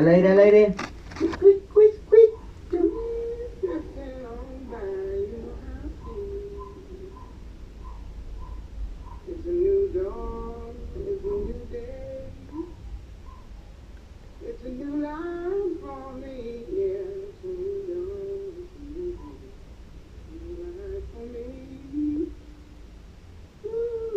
Al aire, al aire. It's a new dawn, it's a new day. It's a new life for me, yeah. It's a new dawn, it's a new day. New life for me. Ooh.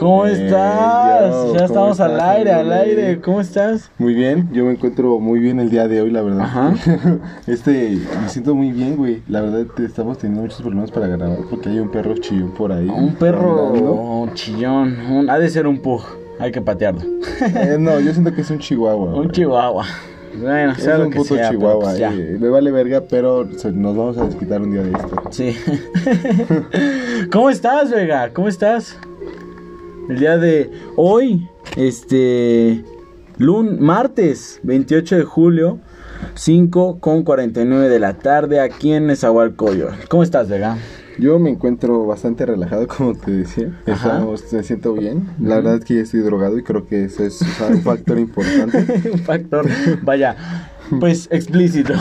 ¿Cómo Eh, estás? yo, ya ¿cómo estamos al aire, al aire. ¿Cómo estás? Muy bien, yo me encuentro muy bien el día de hoy, la verdad. Ajá. Este, me siento muy bien, güey. La verdad, te estamos teniendo muchos problemas para grabar porque hay un perro chillón por ahí. Un perro rondando. chillón. un- ha de ser un pug. Hay que patearlo. Eh, no, yo siento que es un chihuahua. un chihuahua. Bueno, Es sea lo un que puto sea, chihuahua. pues eh, me vale verga, pero nos vamos a desquitar un día de esto. Sí. ¿Cómo estás, Vega? ¿Cómo estás? El día de hoy, este, lun martes 28 de julio, 5 con 49 de la tarde, aquí en Nezahualcóyotl. ¿Cómo estás, Vega? Yo me encuentro bastante relajado, como te decía. Estamos, me siento bien. La verdad es que ya estoy drogado y creo que ese es o sea, un factor importante. Un factor, vaya, pues explícito.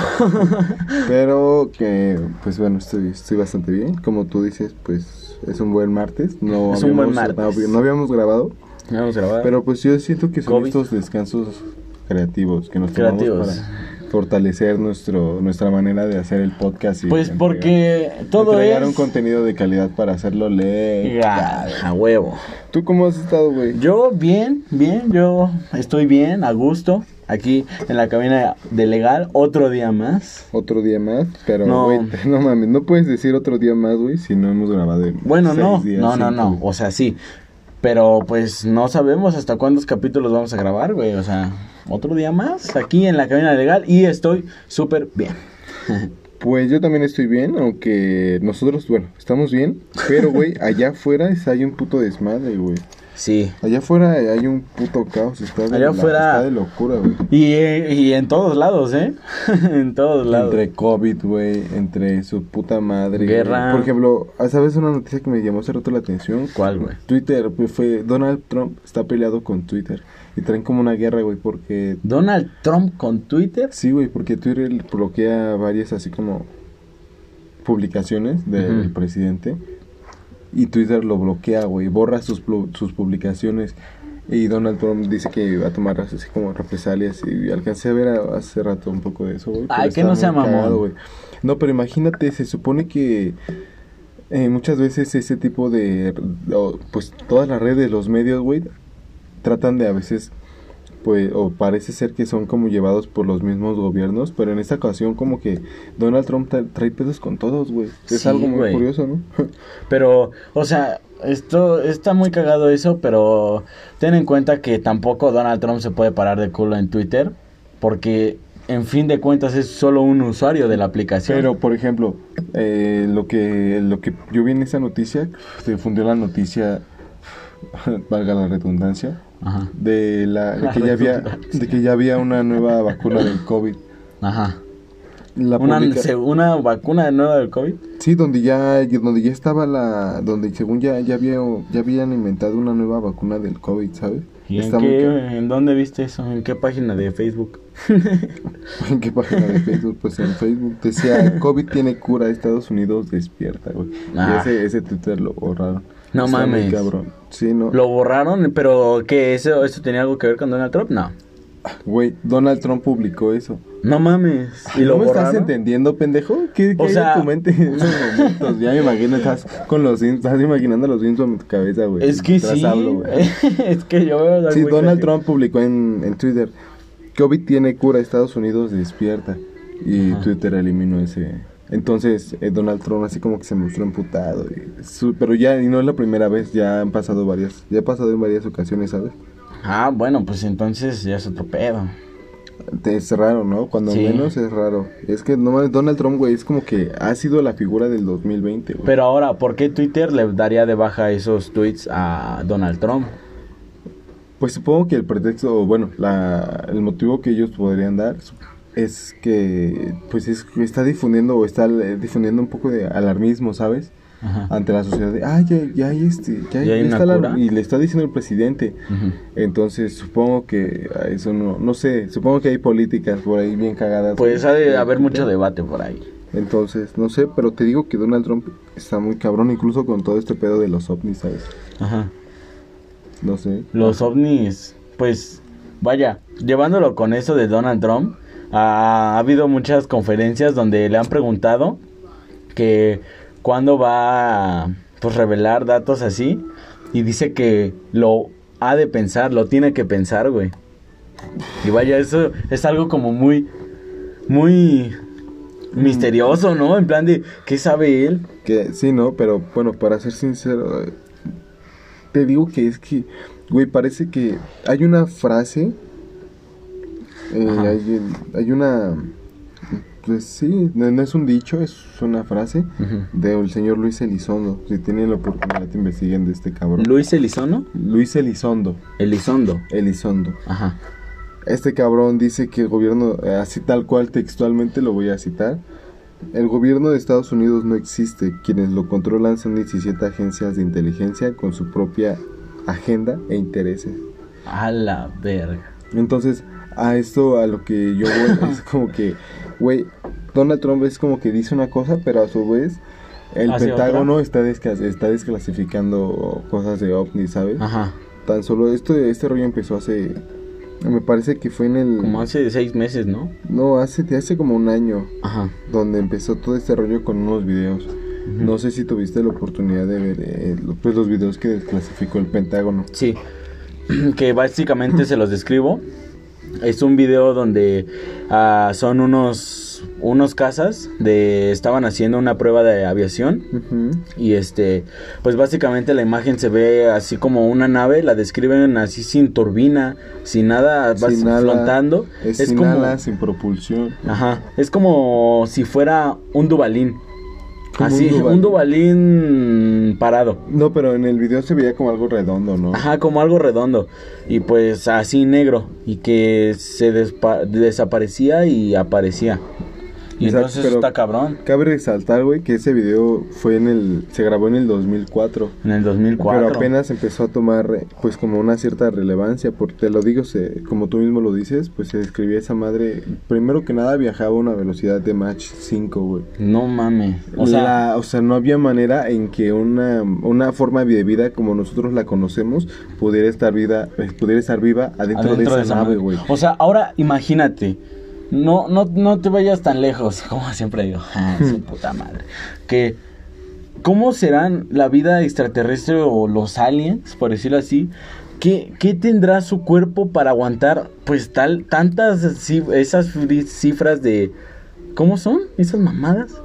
Pero que, pues bueno, estoy, estoy bastante bien. Como tú dices, pues es un buen martes. No Es un buen habíamos- martes. No, no habíamos grabado. Vamos a grabar. Pero pues yo siento que son COVID. estos descansos creativos que nos tomamos Creativos. para fortalecer nuestro nuestra manera de hacer el podcast. Y pues entregar- porque todo entregar es... un contenido de calidad para hacerlo leer. A huevo. ¿Tú cómo has estado, güey? Yo bien, bien, yo estoy bien, a gusto, aquí en la cabina de legal, otro día más. Otro día más, pero No. no mames, no puedes decir otro día más, güey, si no hemos grabado en Bueno, no, días, no, no, no, o sea, sí, pero pues no sabemos hasta cuántos capítulos vamos a grabar, güey, o sea, otro día más aquí en la cabina legal y estoy súper bien. Pues yo también estoy bien, aunque nosotros, bueno, estamos bien, pero güey, allá afuera hay un puto desmadre, güey. Sí. Allá afuera hay un puto caos, está de, Allá la- afuera- está de locura, güey. Y, eh, y en todos lados, ¿eh? en todos lados. Entre COVID, güey, entre su puta madre. Guerra. Por ejemplo, ¿sabes una noticia que me llamó hace rato la atención? ¿Cuál, güey? Twitter, fue Donald Trump está peleado con Twitter y traen como una guerra, güey, porque Donald Trump con Twitter. sí, güey, porque Twitter bloquea varias así como publicaciones del Ujú. presidente y Twitter lo bloquea, güey, borra sus sus publicaciones y Donald Trump dice que va a tomar así como represalias y alcancé a ver a- hace rato un poco de eso, güey. Ay, que no sea muy mamón. güey. No, pero imagínate, se supone que eh, muchas veces ese tipo de, pues todas las redes, los medios, güey, tratan de a veces, pues, o parece ser que son como llevados por los mismos gobiernos, pero en esta ocasión como que Donald Trump tra- trae pedos con todos, güey. Es Sí, algo muy curioso, ¿no? Pero, o sea, esto está muy cagado eso, pero ten en cuenta que tampoco Donald Trump se puede parar de culo en Twitter, porque en fin de cuentas es solo un usuario de la aplicación. Pero, por ejemplo, eh, lo que lo que yo vi en esa noticia, se difundió la noticia, valga la redundancia, Ajá. de la de que ya había de que ya había una nueva vacuna del COVID. Ajá. La Una, una vacuna nueva del COVID. Sí, donde ya donde ya estaba la donde según ya ya había ya habían inventado una nueva vacuna del COVID, ¿sabes? ¿Y en, qué, en dónde viste eso? ¿En qué página de Facebook? ¿En qué página de Facebook? Pues en Facebook decía COVID tiene cura, Estados Unidos despierta, güey. Ah. Y ese ese Twitter lo borraron. No Está muy mames. cabrón. Sí, no. Lo borraron, pero ¿qué? ¿Eso, ¿Eso tenía algo que ver con Donald Trump? No. Güey, Donald Trump publicó eso. No mames. ¿Y lo ¿No me estás entendiendo, pendejo? ¿Qué, qué O hay sea- en tu mente en esos momentos? Ya me imagino, estás con los estás imaginando los Sims en tu cabeza, güey. Es que sí. hablo, es que yo veo algo Sí, Donald. Trump publicó en, en Twitter, COVID tiene cura, Estados Unidos despierta. Y Ajá. Twitter eliminó ese... Entonces, eh, Donald Trump así como que se mostró emputado. y su- pero ya, y no es la primera vez, ya han pasado varias, ya ha pasado en varias ocasiones, ¿sabes? Ah, bueno, pues entonces ya es otro pedo. Es raro, ¿no? Cuando Sí. menos es raro. Es que no Donald Trump, güey, es como que ha sido la figura del 2020, güey. Pero ahora, ¿por qué Twitter le daría de baja esos tweets a Donald Trump? Pues supongo que el pretexto, bueno, la, el motivo que ellos podrían dar es que, pues es, está difundiendo o está eh, difundiendo un poco de alarmismo, ¿sabes? Ajá. ante la sociedad de, ah, ya, ya hay este, ya, ¿Ya hay está la- y le está diciendo el presidente. Entonces, supongo que a eso no, no sé, supongo que hay políticas por ahí bien cagadas. Pues ha de haber mucho debate por ahí. Entonces, no sé, pero te digo que Donald Trump está muy cabrón, incluso con todo este pedo de los ovnis, ¿sabes? Ajá. No sé. Los ovnis, pues, vaya, llevándolo con eso de Donald Trump, ha, ha habido muchas conferencias donde le han preguntado que cuándo va a pues, revelar datos así y dice que lo ha de pensar, lo tiene que pensar, güey. Y vaya, eso es algo como muy, muy misterioso, ¿no? En plan de, ¿qué sabe él? Que sí, no, pero bueno, para ser sincero, eh, te digo que es que, güey, parece que hay una frase, eh, hay, hay una, pues sí, no, es un dicho, es una frase Ujú. del señor Luis Elizondo. Si tienen la oportunidad, te investiguen de este cabrón. Luis Elizondo, Luis Elizondo, Elizondo, Elizondo. ajá. Este cabrón dice que el gobierno, eh, así tal cual textualmente lo voy a citar, el gobierno de Estados Unidos no existe, quienes lo controlan son 17 agencias de inteligencia con su propia agenda e intereses. A la verga. Entonces, a esto a lo que yo voy es como que, güey, Donald Trump es como que dice una cosa, pero a su vez el ¿Hace Pentágono está, desclas- está desclasificando cosas de ovni, ¿sabes? Ajá. Tan solo esto, este rollo empezó hace, me parece que fue en el... Como hace seis meses, ¿no? No, hace, hace como un año, Ajá. donde empezó todo este rollo con unos videos. No sé si tuviste la oportunidad de ver eh, pues, los videos que desclasificó el Pentágono. Sí. que básicamente se los describo. Es un video donde ah, son unos unos casas de estaban haciendo una prueba de aviación Ujú. y este pues básicamente la imagen se ve así como una nave, la describen así sin turbina, sin nada, vas flotando. Es, Es sin como sin propulsión. Ajá, es como si fuera un Dubalín. Como un Así, un Dubalín. Dubalín parado. No, pero en el video se veía como algo redondo, ¿no? Ajá, como algo redondo. Y pues así negro. Y que se despa- desaparecía y aparecía. Y Exacto, entonces pero- está cabrón. Cabe resaltar, güey, que ese video fue en el... Se grabó en el 2004. En el 2004. Pero apenas empezó a tomar, pues, como una cierta relevancia, porque te lo digo, se, como tú mismo lo dices, pues se describía esa madre, primero que nada viajaba a una velocidad de Mach 5, güey. No mames. O sea, o sea, no había manera en que una, una forma de vida como nosotros la conocemos pudiera estar vida, eh, pudiera estar viva adentro, adentro de esa nave, güey. O sea, ahora imagínate. No, no, no te vayas tan lejos, como siempre digo. Ah, su puta madre. Que, ¿cómo serán la vida extraterrestre o los aliens, por decirlo así? ¿Qué, qué tendrá su cuerpo para aguantar, pues, tal, tantas, esas cifras de... ¿Cómo son esas mamadas?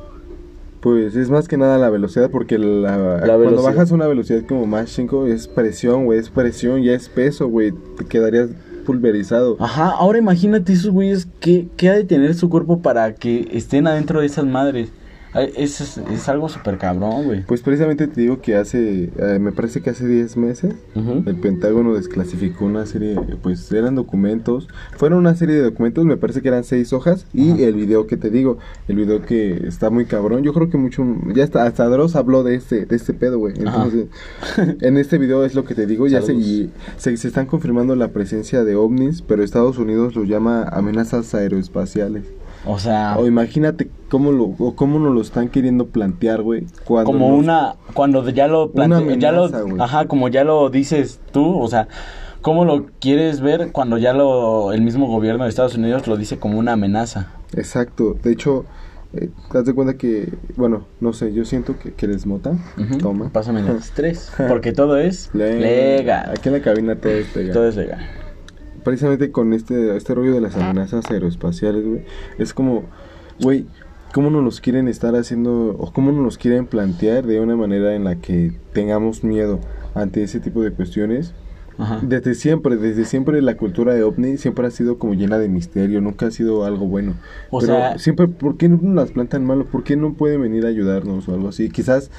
Pues es más que nada la velocidad, porque la, cuando velocidad. bajas una velocidad como Mach 5 es presión, güey, es presión, ya es peso, güey, te quedarías pulverizado. Ajá, ahora imagínate esos güeyes, ¿qué, qué ha de tener su cuerpo para que estén adentro de esas madres? Es, es, es algo súper cabrón, güey. Pues precisamente te digo que hace, eh, me parece que hace 10 meses, el Pentágono desclasificó una serie, pues eran documentos, fueron una serie de documentos, me parece que eran seis hojas, y el video que te digo, el video que está muy cabrón, yo creo que mucho, ya está, hasta Dross habló de este, de este pedo, güey, entonces, en este video es lo que te digo, ya se, y se, se están confirmando la presencia de ovnis, pero Estados Unidos lo llama amenazas aeroespaciales, O sea, o imagínate cómo lo, o cómo nos lo están queriendo plantear, güey, cuando como nos- una cuando ya lo Una plante- ya lo amenaza, güey. ajá, como ya lo dices tú, o sea, ¿cómo lo quieres ver cuando ya lo el mismo gobierno de Estados Unidos lo dice como una amenaza? Exacto, de hecho, eh, te das de cuenta que, bueno, no sé, yo siento que, que eres mota. Ujú. Toma. Pásame el estrés, porque todo es Le- legal. Aquí en la cabina todo es legal. Todo es legal. Precisamente con este, este rollo de las amenazas aeroespaciales, güey, es como, güey, ¿cómo nos los quieren estar haciendo, o cómo nos los quieren plantear de una manera en la que tengamos miedo ante ese tipo de cuestiones? Ajá. Desde siempre, desde siempre la cultura de ovni siempre ha sido como llena de misterio, nunca ha sido algo bueno. O Pero sea- siempre, ¿por qué no las plantan malo? ¿Por qué no pueden venir a ayudarnos o algo así? Quizás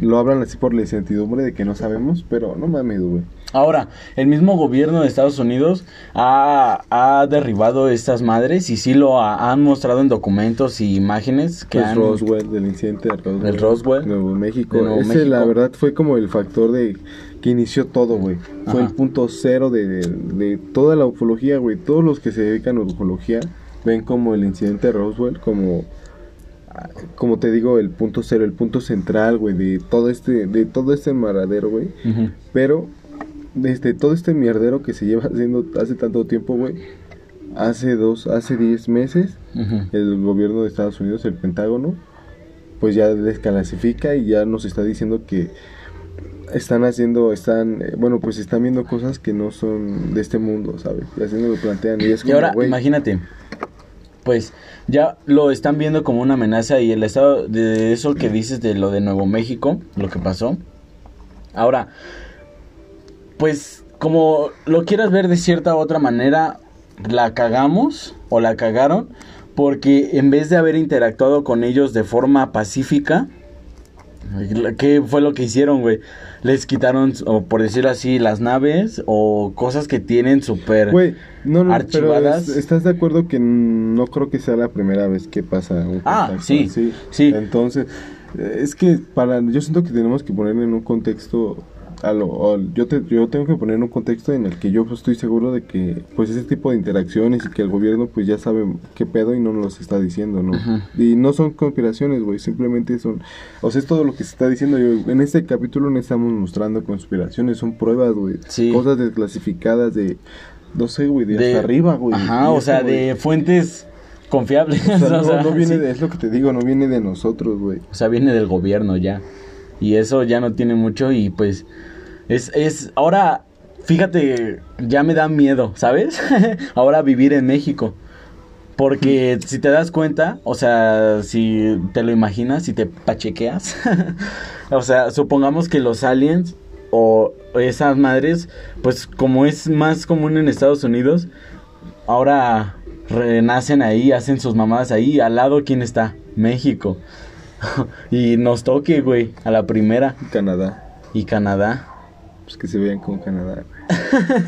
lo hablan así por la incertidumbre de que no sabemos, pero no mames, güey. Ahora, el mismo gobierno de Estados Unidos ha, ha derribado estas madres y sí lo ha- han mostrado en documentos y imágenes que Pues han... Roswell, del incidente de Roswell. Del Roswell. Nuevo México. De Nuevo Ese, México. la verdad, fue como el factor de que inició todo, güey. Fue el punto cero de, de- de toda la ufología, güey. Todos los que se dedican a ufología ven como el incidente de Roswell como ah, como te digo, el punto cero, el punto central, güey, de todo este, de todo este maradero, güey. Pero, desde todo este mierdero que se lleva haciendo hace tanto tiempo, güey, hace dos, hace diez meses, el gobierno de Estados Unidos, el Pentágono, pues ya desclasifica y ya nos está diciendo que están haciendo, están, eh, bueno, pues están viendo cosas que no son de este mundo, ¿sabes? Y así lo plantean. Y es Y como, ahora, imagínate, pues ya lo están viendo como una amenaza y el estado de eso que dices de lo de Nuevo México, lo que pasó. Ahora, pues como lo quieras ver de cierta u otra manera, la cagamos o la cagaron porque en vez de haber interactuado con ellos de forma pacífica, ¿Qué fue lo que hicieron, güey? Les quitaron, o por decirlo así, las naves o cosas que tienen súper... No, pero archivadas. es- ¿estás de acuerdo que no creo que sea la primera vez que pasa un Ah, contacto sí, así? sí. Entonces, es que para, yo siento que tenemos que poner en un contexto, a lo, o yo, te, yo tengo que poner un contexto en el que yo pues, estoy seguro de que, pues, ese tipo de interacciones y que el gobierno, pues, ya sabe qué pedo y no nos los está diciendo, ¿no? Y no son conspiraciones, güey, simplemente son, o sea, es todo lo que se está diciendo. Yo, en este capítulo no estamos mostrando conspiraciones, son pruebas, güey. Sí. Cosas desclasificadas de, no sé, güey, de, de- hasta arriba, güey. Ajá, o sea, de fuentes confiables. o sea, no, o sea, no viene sí. de, es lo que te digo, no viene de nosotros, güey. O sea, viene del gobierno ya. Y eso ya no tiene mucho y pues es, es, ahora, fíjate, ya me da miedo, ¿sabes? ahora vivir en México. Porque si te das cuenta, o sea, si te lo imaginas, si te pachequeas, o sea, supongamos que los aliens o esas madres, pues como es más común en Estados Unidos, ahora renacen ahí, hacen sus mamadas ahí, al lado, ¿quién está? México. y nos toque, güey, a la primera. Canadá, Y Canadá. Pues que se vean con Canadá,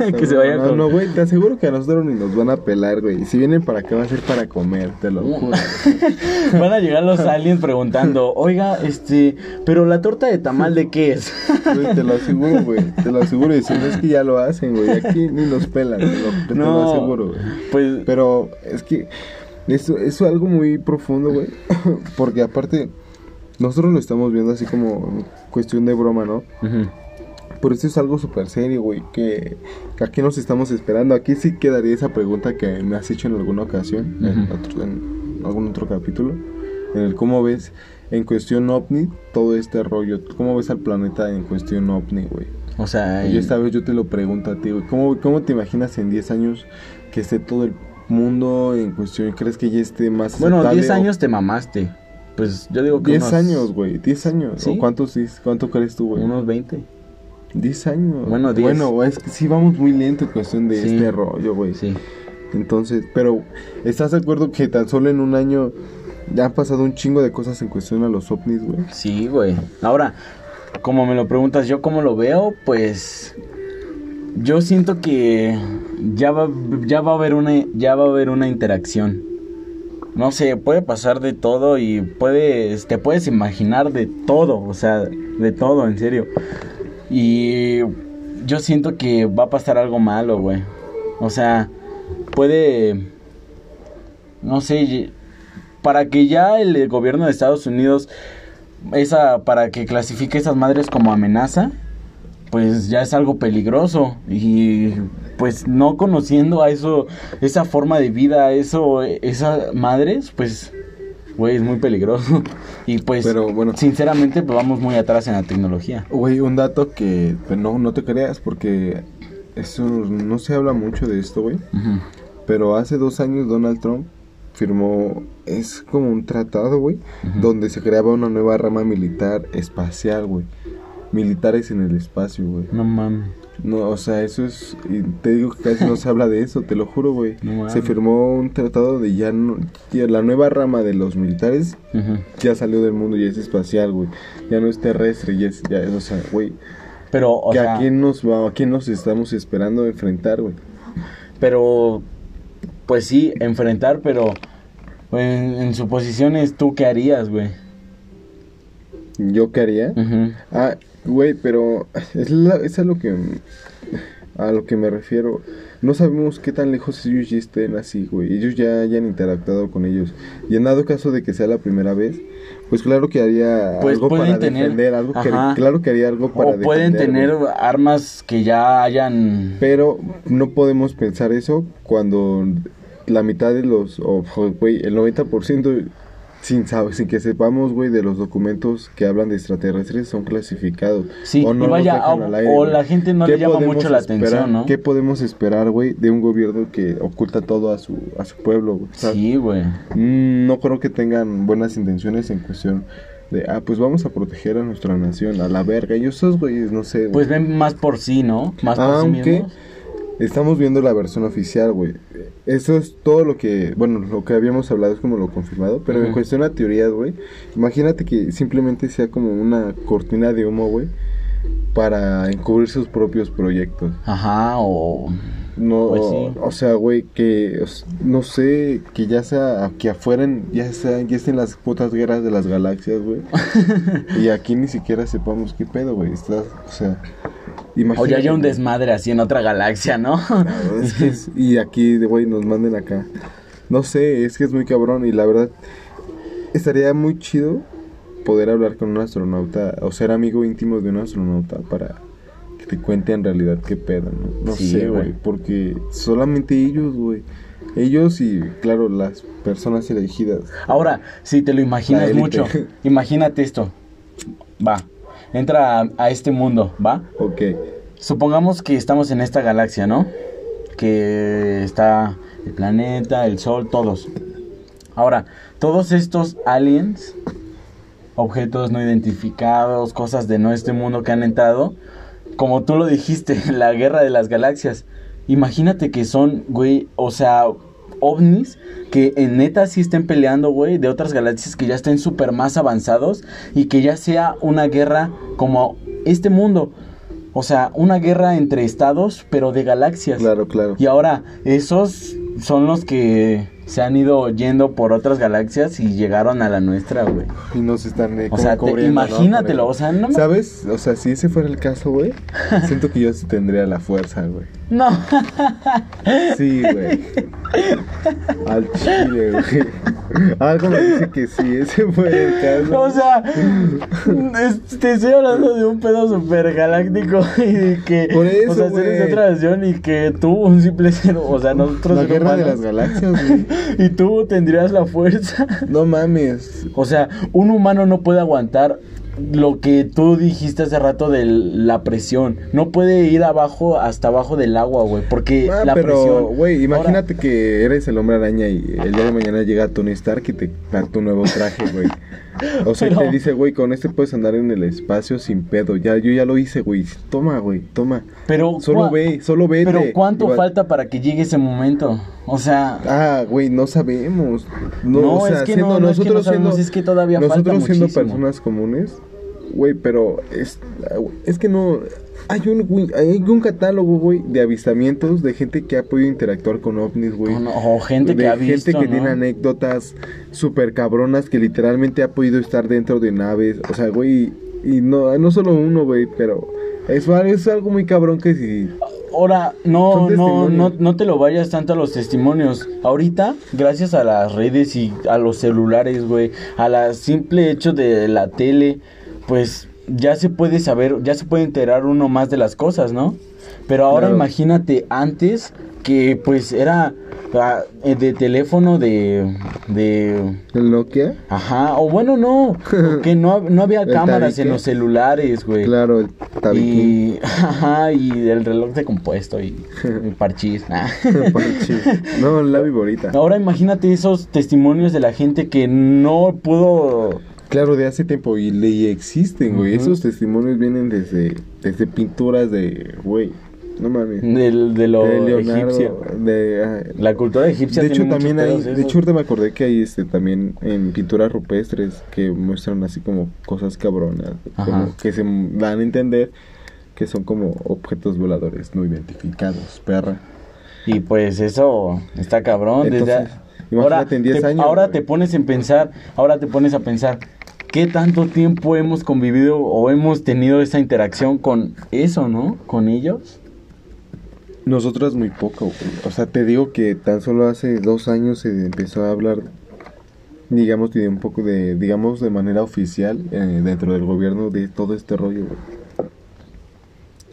güey. que se vayan no, con... No, güey, te aseguro que a nosotros ni nos van a pelar, güey. Si vienen para acá va a ser para comer, te lo juro. Van a llegar los aliens preguntando, oiga, este, pero la torta de tamal de qué es? Güey, te lo aseguro, güey. Te lo aseguro. Y si no es que ya lo hacen, güey. Aquí ni nos pelan, te lo, te lo No. aseguro, güey. Pues, Pero es que eso, eso es algo muy profundo, güey. Porque aparte, nosotros lo estamos viendo así como cuestión de broma, ¿no? ujú, Pero esto es algo súper serio, güey. Que, que aquí nos estamos esperando. Aquí sí quedaría esa pregunta que me has hecho en alguna ocasión, en, otro- en algún otro capítulo. En el cómo ves en cuestión ovni todo este rollo. ¿Cómo ves al planeta en cuestión ovni, güey? o sea, Y esta vez yo te lo pregunto a ti, güey. ¿Cómo, ¿Cómo te imaginas en 10 años que esté todo el mundo en cuestión? ¿Crees que ya esté más bueno, aceptable 10 o- años te mamaste. Pues yo digo que 10 unos- años, güey. 10 años. ¿Sí? ¿O cuántos, cuánto crees tú, güey? Unos 20. 10 años. Bueno, 10. Bueno, es que sí vamos muy lento en cuestión de Sí. este rollo, güey. Sí. Entonces, pero ¿estás de acuerdo que tan solo en un año ya han pasado un chingo de cosas en cuestión a los ovnis, güey? Sí, güey. Ahora, como me lo preguntas, yo cómo lo veo, pues yo siento que ya va, ya va a haber una, ya va a haber una interacción. No sé, puede pasar de todo y puedes, te puedes imaginar de todo, o sea, de todo, en serio. Y yo siento que va a pasar algo malo, güey. O sea, puede, no sé, para que ya el gobierno de Estados Unidos esa para que clasifique esas madres como amenaza, pues ya es algo peligroso y pues no conociendo a eso esa forma de vida, eso esas madres, pues güey, es muy peligroso y pues Pero, bueno. sinceramente pues vamos muy atrás en la tecnología. Güey, un dato que pues, no, no te creas porque eso no se habla mucho de esto, güey. Pero hace dos años Donald Trump firmó, es como un tratado, güey, donde se creaba una nueva rama militar espacial, güey. militares en el espacio, güey. No mames. No, o sea, eso es. y te digo que casi no se habla de eso, te lo juro, güey. No se firmó un tratado de ya no. ya la nueva rama de los militares ya salió del mundo, ya es espacial, güey. Ya no es terrestre, ya es. Ya, es, o sea, güey. Pero, o que sea, ¿A quién nos va, a quién nos estamos esperando enfrentar, güey? pero, pues sí, enfrentar, pero en, en suposiciones, ¿tú qué harías, güey? ¿Yo qué haría? Ujú. Ah, güey, pero es, la- es a lo que a lo que me refiero. No sabemos qué tan lejos ellos ya estén así, güey. Ellos ya hayan interactuado con ellos. Y en dado caso de que sea la primera vez, pues claro que haría Pues algo pueden para tener- defender, algo que, claro que haría algo para O pueden defender, tener güey. armas que ya hayan... Pero no podemos pensar eso cuando la mitad de los, o güey, el 90% sin, sin que sepamos, güey, de los documentos que hablan de extraterrestres son clasificados. Sí, o no vaya, o- al aire, o la gente no ¿Qué le llama mucho la esperar- atención, ¿no? ¿Qué podemos esperar, güey, de un gobierno que oculta todo a su, a su pueblo, güey? ¿sabes? Sí, güey. Mm, no creo que tengan buenas intenciones en cuestión de, ah, pues vamos a proteger a nuestra nación, a la verga. Y esos güeyes, no sé. Pues ven más por sí, ¿no? Más por sí Aunque mismos. Estamos viendo la versión oficial, güey. Eso es todo lo que, bueno, lo que habíamos hablado es como lo confirmado, pero en Ujú. cuestión a teorías, güey, imagínate que simplemente sea como una cortina de humo, güey, para encubrir sus propios proyectos. Ajá, o... No, Pues o- sí. o sea, güey, que no sé, que ya sea que afuera en- ya sea ya estén las putas guerras de las galaxias, güey. y aquí ni siquiera sepamos qué pedo, güey. Estás, o sea, O ya haya un desmadre así en otra galaxia, ¿no? Es que es- y aquí, güey, nos manden acá. No sé, es que es muy cabrón y la verdad estaría muy chido poder hablar con un astronauta o ser amigo íntimo de un astronauta para que te cuente en realidad qué pedo, ¿no? No Sí, sé, güey. porque solamente ellos, güey. Ellos y, claro, las personas elegidas. Ahora, si te lo imaginas mucho, imagínate esto. Va, entra a, a este mundo, ¿va? Ok, Supongamos que estamos en esta galaxia, ¿no? Que está el planeta, el sol, todos. Ahora, todos estos aliens, objetos no identificados, cosas de no este mundo que han entrado, como tú lo dijiste, la guerra de las galaxias. Imagínate que son, güey, o sea, ovnis que en neta sí estén peleando, güey, de otras galaxias que ya estén súper más avanzados y que ya sea una guerra como este mundo. O sea, una guerra entre estados, pero de galaxias. claro, claro. Y ahora, esos son los que se han ido yendo por otras galaxias y llegaron a la nuestra, güey. Y nos están eh, O sea, te- ¿no? imagínatelo, Por o sea, no me- ¿Sabes? O sea, si ese fuera el caso, güey, siento que yo sí tendría la fuerza, güey. No, Sí, güey. Al chile, güey. Algo me dice que sí, ese fue el caso. o sea, te estoy hablando de un pedo super galáctico y que, Por eso, o sea, de güey. otra nación y que tú, un simple ser, o sea, nosotros la guerra de las galaxias, güey. y tú tendrías la fuerza. No mames. O sea, un humano no puede aguantar lo que tú dijiste hace rato de la presión. No puede ir abajo hasta abajo del agua, güey, porque Ah, la pero, presión. güey, imagínate que eres el hombre araña y el día de mañana llega Tony Stark y te da tu nuevo traje, güey. O sea, Pero- te dice, güey, con este puedes andar en el espacio sin pedo. Ya, yo ya lo hice, güey. Toma, güey, toma. Pero Solo ve, solo vete. Pero ¿cuánto Igual- falta para que llegue ese momento? O sea, Ah, güey, no sabemos. No, No, o sea, es que siendo no, no es que no nosotros sabemos, siendo, es que todavía falta nosotros siendo muchísimo. personas comunes, güey, pero es, es que no hay un hay un catálogo, güey, de avistamientos de gente que ha podido interactuar con ovnis, güey. o, no- o gente de que ha gente visto, que ¿no? tiene anécdotas súper cabronas que literalmente ha podido estar dentro de naves, o sea, güey, y no no solo uno, güey, pero es, es algo muy cabrón que si Ahora, no, no, no, no te lo vayas tanto a los testimonios. Ahorita, gracias a las redes y a los celulares, güey, a la simple hecho de la tele, pues ya se puede saber, ya se puede enterar uno más de las cosas, ¿no? Pero ahora Claro. imagínate antes que pues era ah, eh, de teléfono de de el Nokia, ajá, o bueno, no, que no, no había cámaras en los celulares, güey. claro, el. Y, ajá, y el reloj de compuesto y, y parchís. nah. Panchi. No, la viborita. Ahora imagínate esos testimonios de la gente que no pudo Claro, de hace tiempo y, le- existen, güey. Ujú. Esos testimonios vienen desde, desde pinturas de, güey, no mames. Del- de lo de Leonardo, egipcio. de, ah, La cultura egipcia de hecho también hay, de hecho ahorita me acordé que hay este también en pinturas rupestres que muestran así como cosas cabronas, como que se dan a entender que son como objetos voladores no identificados, perra. Y pues eso está cabrón. desde Entonces, a- imagínate en 10 te, años, Ahora güey. te pones en pensar, ahora te pones a pensar, ¿qué tanto tiempo hemos convivido o hemos tenido esa interacción con eso, no? Con ellos. Nosotros muy poco, güey. O sea, te digo que tan solo hace dos años se empezó a hablar, digamos, de un poco de, digamos, de manera oficial eh, dentro del gobierno de todo este rollo, güey.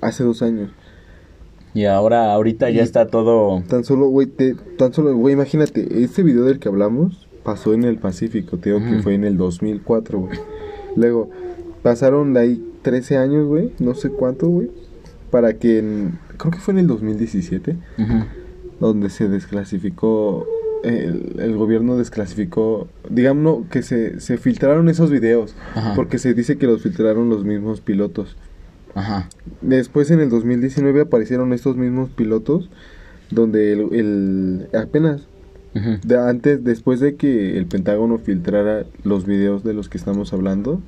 Hace dos años. Y ahora, ahorita ya está todo... Tan solo, güey, te, tan solo, güey, imagínate, este video del que hablamos pasó en el Pacífico, te digo que fue en el 2004, güey. Luego, pasaron de ahí 13 años, güey, no sé cuánto, güey, para que, en- creo que fue en el 2017, Ujú. donde se desclasificó, el, el gobierno desclasificó, digamos, no, que se, se filtraron esos videos, Ajá. porque se dice que los filtraron los mismos pilotos. Ajá. Después en el 2019 aparecieron estos mismos pilotos donde el, el- apenas De antes después de que el Pentágono filtrara los videos de los que estamos hablando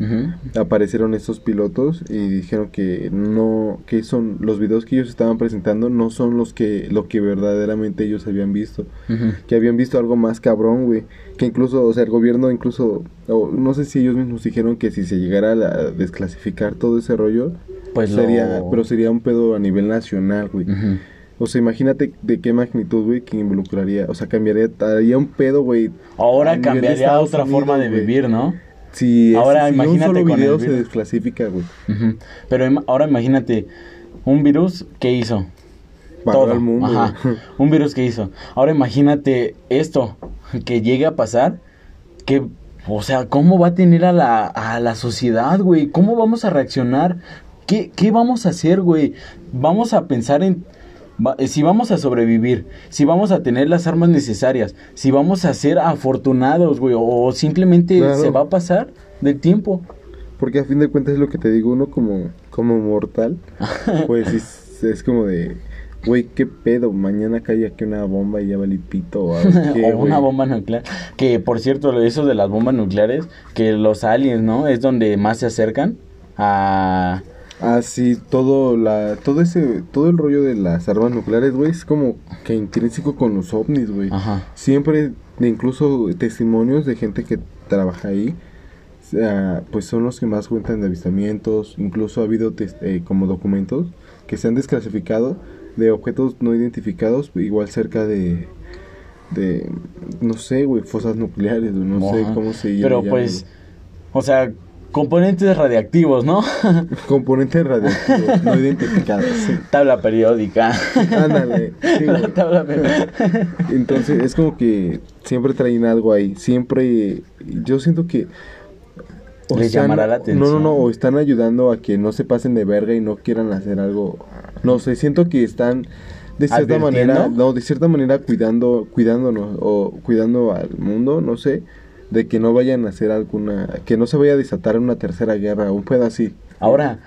aparecieron estos pilotos y dijeron que no que son los videos que ellos estaban presentando no son los que lo que verdaderamente ellos habían visto. Que habían visto algo más cabrón, güey. Que incluso, o sea, el gobierno incluso, o no sé si ellos mismos dijeron que si se llegara a la- desclasificar todo ese rollo, Pues lo- sería, pero sería un pedo a nivel nacional, güey. O sea, imagínate de qué magnitud, güey, que involucraría, o sea, cambiaría, haría un pedo, güey. Ahora cambiaría otra Unidos, forma de vivir, ¿no? Si, Ahora si imagínate un solo con el se desclasifica, güey. Pero im- ahora imagínate, un virus, ¿qué hizo? Todo. el mundo. Ajá. Un virus que hizo. Ahora imagínate esto, que llegue a pasar, que, o sea, ¿cómo va a tener a la, a la sociedad, güey? ¿Cómo vamos a reaccionar? ¿Qué, ¿Qué vamos a hacer, güey? Vamos a pensar en va- si vamos a sobrevivir, si vamos a tener las armas necesarias, si vamos a ser afortunados, güey, o simplemente Claro. se va a pasar del tiempo. Porque a fin de cuentas es lo que te digo, uno como, como mortal, pues es, es como de, güey, qué pedo, mañana cae aquí una bomba y ya valí pito o algo, ¿qué, o una bomba nuclear. Que por cierto, eso de las bombas nucleares, que los aliens, ¿no? Es donde más se acercan a... Ah, sí, todo, la, todo ese, todo el rollo de las armas nucleares, güey, es como que intrínseco con los ovnis, güey. Ajá. Siempre, incluso testimonios de gente que trabaja ahí, sea, pues son los que más cuentan de avistamientos, incluso ha habido eh, como documentos que se han desclasificado de objetos no identificados, igual cerca de, de no sé, güey, fosas nucleares, no sé cómo se Pero llama, pues, o sea, componentes radiactivos, ¿no? componentes radioactivos no identificados. sí. Tabla periódica. Ándale, sí, güey. La tabla periódica. Entonces es como que siempre traen algo ahí. Siempre yo siento que Les llamará la No, no, no, atención. o están ayudando a que no se pasen de verga y no quieran hacer algo. No sé, siento que están de cierta manera, no, de cierta manera cuidando, cuidándonos o cuidando al mundo, no sé, de que no vayan a hacer alguna, que no se vaya a desatar una tercera guerra, un pedo así. Ahora,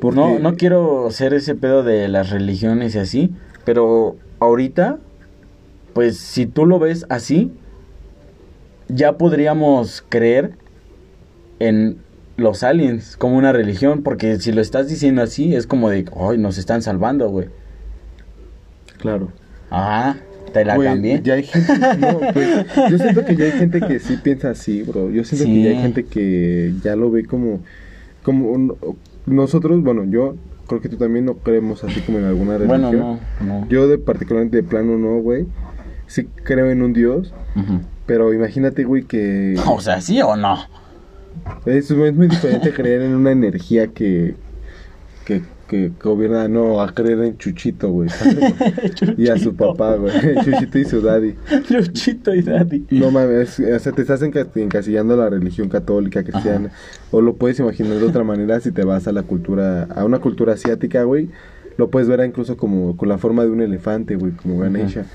Porque- no, no quiero ser ese pedo de las religiones y así, pero ahorita, pues si tú lo ves así, ya podríamos creer en los aliens como una religión, porque si lo estás diciendo así, es como de, ay, nos están salvando, güey. Claro. Ah, te la Güey, cambié. Ya hay gente, no, pues, yo siento que ya hay gente que sí piensa así, bro. Yo siento que ya hay gente que ya lo ve como, como un- nosotros, bueno, yo creo que tú también no creemos así como en alguna religión. Bueno, no, no. Yo de particularmente de plano no, güey. Sí creo en un Dios, pero imagínate, güey, que O sea, ¿sí o no? es, es muy diferente creer en una energía que, que, que gobierna, no, a creer en Chuchito, güey. y a su papá, güey. Chuchito y su daddy. Luchito y Daddy. No mames, o sea, te estás enca- encasillando la religión católica, cristiana. O lo puedes imaginar de otra manera si te vas a la cultura, a una cultura asiática, güey. Lo puedes ver incluso como con la forma de un elefante, güey, como Ganesha.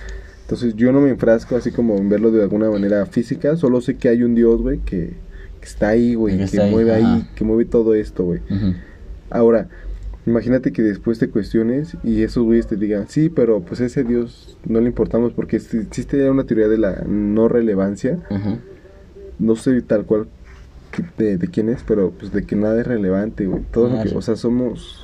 Entonces yo no me enfrasco así como en verlo de alguna manera física, solo sé que hay un dios, güey, que, que está ahí, güey, Que que, está ahí, mueve ahí, ajá. que mueve todo esto, güey. Ahora, imagínate que después te cuestiones y esos güeyes te digan, sí, pero pues ese Dios no le importamos porque es- existe ya una teoría de la no relevancia, no sé tal cual de, de quién es, pero pues de que nada es relevante, güey. Todo lo Nada que, es- o sea, somos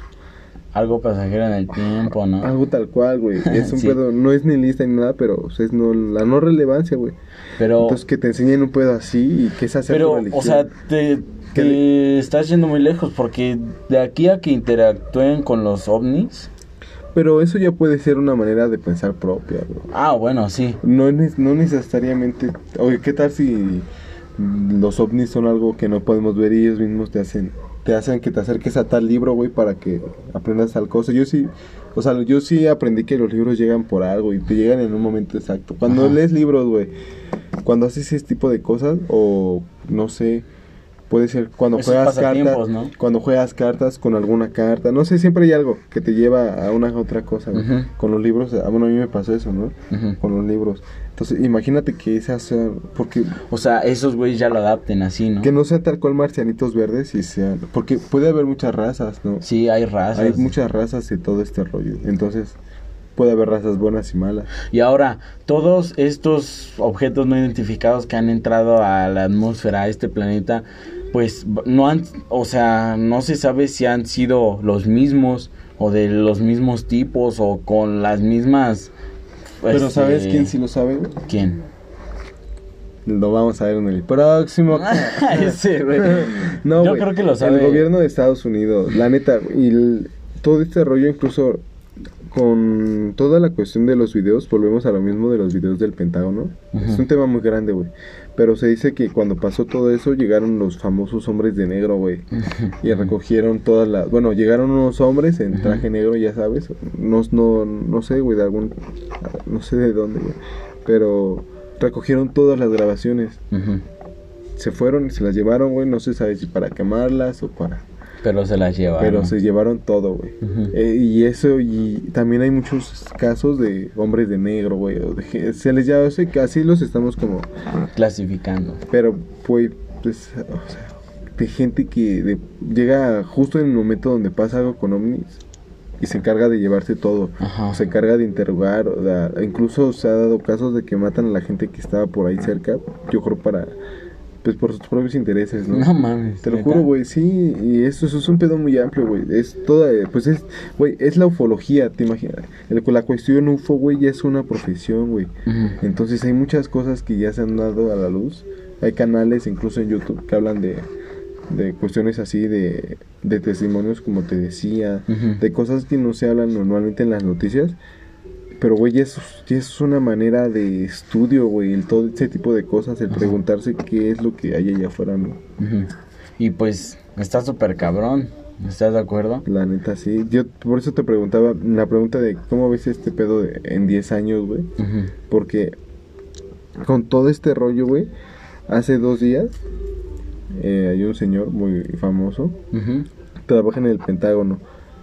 Algo pasajero en el tiempo, ¿no? algo tal cual, güey. Es un Sí. pedo, no es ni lista ni nada, pero o sea, es no, la no relevancia, güey. Pero, Entonces que te enseñen un pedo así y que sea tu pero o sea, te, Que te estás yendo muy lejos porque de aquí a que interactúen con los ovnis. Pero eso ya puede ser una manera de pensar propia, güey. Ah, bueno, sí. No, no necesariamente. Oye, ¿qué tal si los ovnis son algo que no podemos ver y ellos mismos te hacen te hacen que te acerques a tal libro, güey, para que aprendas tal cosa? Yo sí, o sea, yo sí aprendí que los libros llegan por algo y te llegan en un momento exacto. Cuando Ajá. lees libros, güey, cuando haces ese tipo de cosas o no sé, puede ser cuando Esos juegas cartas, ¿no? cuando juegas cartas con alguna carta, no sé, siempre hay algo que te lleva a una otra cosa. Ujú. Con los libros, ah, bueno, a mí me pasó eso, ¿no? Con los libros. Entonces, imagínate que sean, porque O sea, esos güeyes ya lo adapten así, ¿no? que no sean tal cual marcianitos verdes y sean, porque puede haber muchas razas, ¿no? Sí, hay razas. Hay muchas razas de todo este rollo. Entonces, puede haber razas buenas y malas. Y ahora, todos estos objetos no identificados que han entrado a la atmósfera, a este planeta, pues no han, o sea, no se sabe si han sido los mismos o de los mismos tipos o con las mismas... Pero este, ¿sabes quién sí lo sabe? ¿Quién? Lo vamos a ver en el próximo. Ese, güey. no, Yo creo que lo sabe. El gobierno de Estados Unidos, la neta, y el- todo este rollo incluso con toda la cuestión de los videos, volvemos a lo mismo de los videos del Pentágono. Es un tema muy grande, güey. Pero se dice que cuando pasó todo eso llegaron los famosos hombres de negro, güey. Y recogieron todas las... Bueno, llegaron unos hombres en traje negro, ya sabes. No, no, no sé, güey, de algún... No sé de dónde, güey. Pero recogieron todas las grabaciones. Se fueron y se las llevaron, güey. No se sabe si para quemarlas o para... Pero se las lleva. Pero se llevaron todo, güey. Eh, y eso, y también hay muchos casos de hombres de negro, güey. Se les llama, así que así los estamos como... Clasificando. Pero, pues, pues, o sea, de gente que de- llega justo en el momento donde pasa algo con ovnis y se encarga de llevarse todo. Ajá. Se encarga de interrogar. o da- incluso se ha dado casos de que matan a la gente que estaba por ahí cerca. Yo creo para... Pues por sus propios intereses, ¿no? No mames. Te lo neta. juro, güey, sí, y eso, eso es un pedo muy amplio, güey. Es toda, pues es, güey, es la ufología, te imaginas. El- la cuestión UFO, güey, ya es una profesión, güey. Entonces hay muchas cosas que ya se han dado a la luz. Hay canales, incluso en YouTube, que hablan de, de cuestiones así, de, de testimonios, como te decía, de cosas que no se hablan normalmente en las noticias. Pero, güey, ya es, una manera de estudio, güey, el todo ese tipo de cosas, el Ajá. preguntarse qué es lo que hay allá afuera, ¿no? Y pues está súper cabrón. ¿Estás de acuerdo? La neta, sí. Yo por eso te preguntaba, la pregunta de cómo ves este pedo de, en 10 años, güey. Porque con todo este rollo, güey, hace dos días eh, hay un señor muy famoso, trabaja en el Pentágono.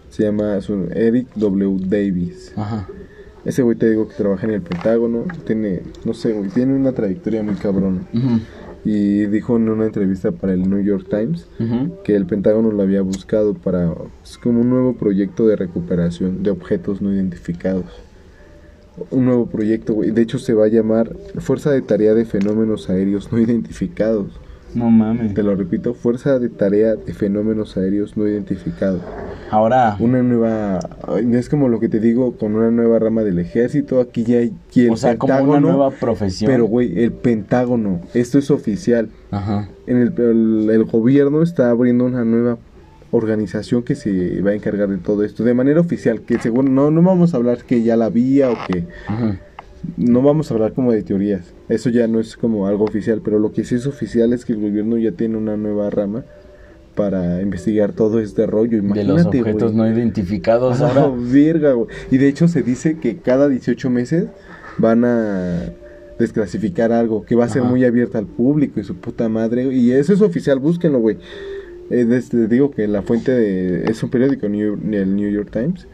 Se llama Eric W. Davis. Ajá. Ese güey te digo que trabaja en el Pentágono. Tiene, no sé, güey, tiene una trayectoria muy cabrona. Ujú. Y dijo en una entrevista para el New York Times que el Pentágono lo había buscado para es como un nuevo proyecto de recuperación de objetos no identificados. Un nuevo proyecto, güey. De hecho se va a llamar Fuerza de Tarea de Fenómenos Aéreos No Identificados. No mames. Te lo repito, Fuerza de Tarea de Fenómenos Aéreos No Identificados. Ahora, Una nueva, es como lo que te digo, con una nueva rama del ejército. Aquí ya hay o sea, como una nueva profesión. Pero, güey, el Pentágono, esto es oficial Ajá. en el, el- el gobierno está abriendo una nueva organización que se va a encargar de todo esto de manera oficial que según no no vamos a hablar que ya la había o que Ujú. No vamos a hablar como de teorías eso ya no es como algo oficial pero lo que sí es oficial es que el gobierno ya tiene una nueva rama para investigar todo este rollo De los imagínate objetos no identificados. Ah, Ahora, verga. Y de hecho se dice que cada 18 meses van a desclasificar algo que va a ser Ajá. muy abierta al público y su puta madre. Y eso es oficial, búsquenlo, güey. Eh, te digo que la fuente de, es un periódico, New- el New York Times.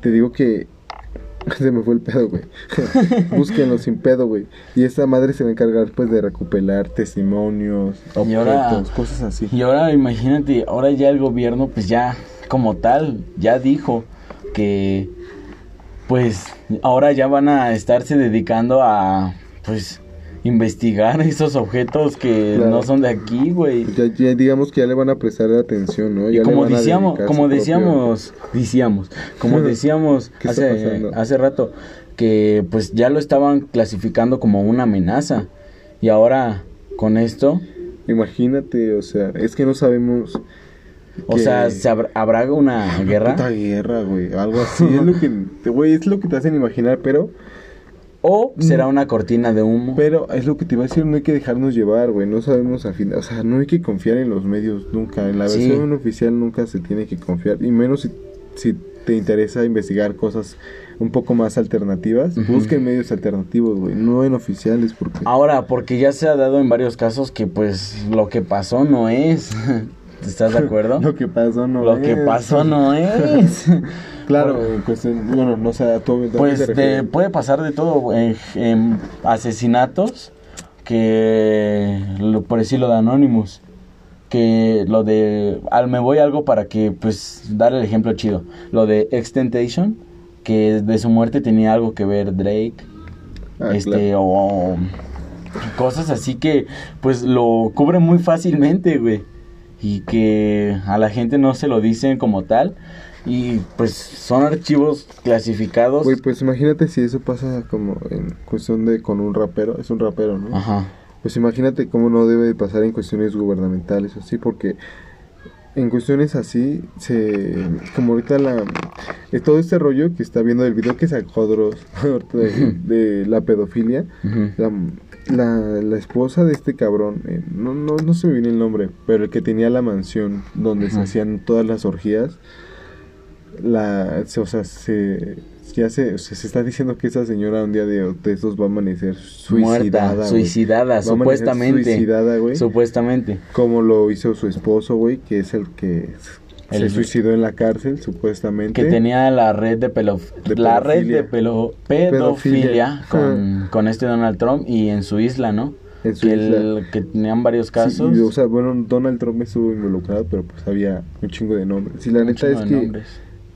Te digo que Se me fue el pedo, güey. Búsquenlo sin pedo, güey. Y esta madre se va a encargar, pues, de recuperar testimonios, Y ahora- objetos, cosas así. Y ahora imagínate, ahora ya el gobierno pues ya como tal, ya dijo que pues ahora ya van a estarse dedicando a pues investigar esos objetos que Claro. no son de aquí, güey. Ya, ya digamos que ya le van a prestar atención, ¿no? Y Ya le como van decíamos, como propio- decíamos, decíamos, como decíamos ¿Qué está hace, hace rato, que pues ya lo estaban clasificando como una amenaza. Y ahora con esto, Imagínate, o sea, es que no sabemos. o sea, ¿se habrá, habrá una Puta guerra guerra, güey. Algo así. es lo que, güey, es lo que te hacen imaginar, pero, o será una cortina de humo. pero es lo que te iba a decir. No hay que dejarnos llevar, güey. No sabemos al fin, o sea, no hay que confiar en los medios nunca. En la Sí. versión oficial nunca se tiene que confiar y menos si, si te interesa investigar cosas un poco más alternativas. Ujú. Busquen medios alternativos, güey. No en oficiales, porque. Ahora, porque ya se ha dado en varios casos que pues lo que pasó no es. ¿Estás de acuerdo? Lo que pasó no Lo que es. pasó no es. Claro, Por- pues, en- bueno, no sé, ¿a tú- ¿a qué Pues de- puede pasar de todo, en, en asesinatos, que lo- por decirlo de Anonymous, que lo de, al me voy algo para que, pues, dar el ejemplo chido, lo de Extentation, que de su muerte tenía algo que ver Drake, Ah, este, claro. o, o cosas así que, pues, lo cubre muy fácilmente, güey, y que a la gente no se lo dicen como tal, y pues son archivos clasificados. Güey, pues imagínate si eso pasa como en cuestión de con un rapero, es un rapero, ¿no? Ajá. Pues imagínate cómo no debe de pasar en cuestiones gubernamentales o así, porque en cuestiones así, se, como ahorita la, eh, todo este rollo que está viendo el video que sacó Dross de, de la pedofilia, Ujú. la, la, la esposa de este cabrón, eh, no, no, no se me viene el nombre, pero el que tenía la mansión donde se hacían todas las orgías, la, se- o sea, se, ya se, o sea, se está diciendo que esa señora un día de, de estos va a amanecer suicidada. Muerta, suicidada, supuestamente. Suicidada, güey. Supuestamente. Como lo hizo su esposo, güey, que es el que se El- suicidó en la cárcel, supuestamente. Que tenía la red de pelo, De la red pedofilia. de pelo, pedofilia, Pedofilia. con, con este Donald Trump y en su isla, ¿no? En su que, isla. el- que tenían varios Sí, casos. y, o sea, bueno, Donald Trump estuvo involucrado, pero pues había un chingo de nombres. Y la un neta es que nombres.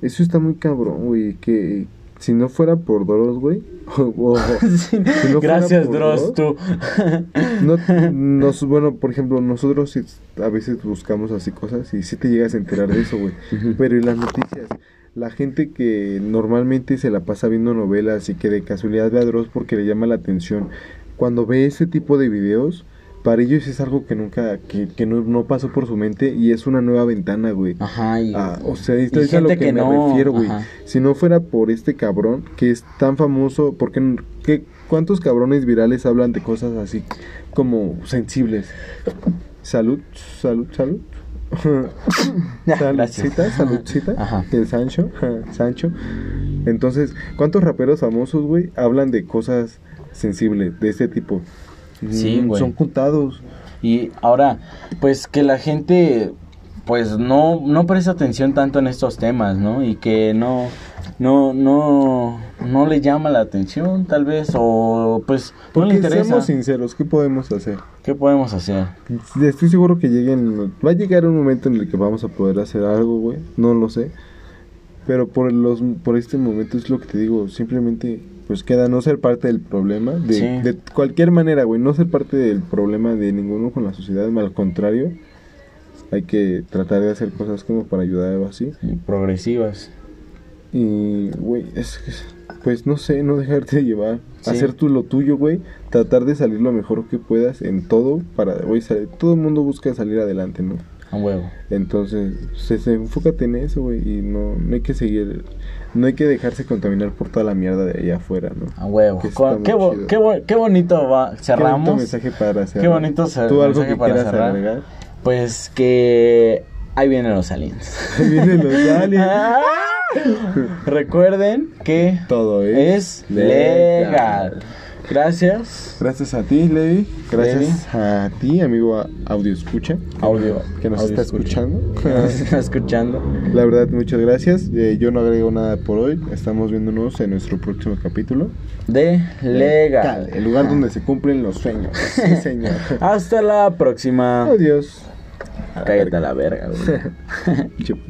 Eso está muy cabrón, güey, que si no fuera por Doros, güey, Sí, no Gracias, Dross, tú. No, nos, bueno, por ejemplo, nosotros a veces buscamos así cosas y sí te llegas a enterar de eso, güey. Pero en las noticias, la gente que normalmente se la pasa viendo novelas y que de casualidad ve a Dross porque le llama la atención, cuando ve ese tipo de videos, para ellos es algo que nunca, que, que no, no pasó por su mente y es una nueva ventana, güey. Ajá, y, Ah, o sea, esto es a lo que, que me no, refiero, güey. ajá. Si no fuera por este cabrón que es tan famoso, porque ¿qué, ¿cuántos cabrones virales hablan de cosas así como sensibles? Salud, salud, salud. Saludcita, saludcita. Ajá. El Sancho, Sancho. Entonces, ¿cuántos raperos famosos, güey, hablan de cosas sensibles de este tipo? Sí, güey. Son contados. Y ahora, pues que la gente, pues no, no presta atención tanto en estos temas, ¿no? Y que no, no, no, no le llama la atención, tal vez, o pues no Porque le interesa. seamos sinceros, ¿qué podemos hacer? ¿Qué podemos hacer? Estoy seguro que lleguen. Va a llegar un momento en el que vamos a poder hacer algo, güey. No lo sé. Pero por los por este momento es lo que te digo. Simplemente, pues queda no ser parte del problema. De, Sí. de cualquier manera, güey. No ser parte del problema de ninguno con la sociedad. Al contrario, hay que tratar de hacer cosas como para ayudar o así. Progresivas. Y, güey, es que. Pues no sé, no dejarte llevar. Sí. Hacer tú lo tuyo, güey. Tratar de salir lo mejor que puedas en todo. Para, güey, todo el mundo busca salir adelante, ¿no? A huevo. Entonces, se, se- enfócate en eso, güey, y no, no hay que seguir, no hay que dejarse contaminar por toda la mierda de allá afuera, ¿no? A huevo. Qué, bo- qué, bo- qué bonito va. Qué bonito Cerramos. mensaje para cerrar. Qué bonito cer- ¿Tú algo que para quieras cerrar. agregar? Pues que ahí vienen los aliens. Ahí vienen los aliens. Recuerden que Todo es, es legal. Gracias. Gracias a ti, Levi. Gracias a ti, amigo audio escucha. Audio. Que nos audio está escucha. escuchando. Que nos está escuchando. La verdad, muchas gracias. Eh, yo no agrego nada por hoy. Estamos viéndonos en nuestro próximo capítulo. De legal. El lugar donde se cumplen los sueños. Sí, señor. Hasta la próxima. Adiós. Cállate a la verga, güey.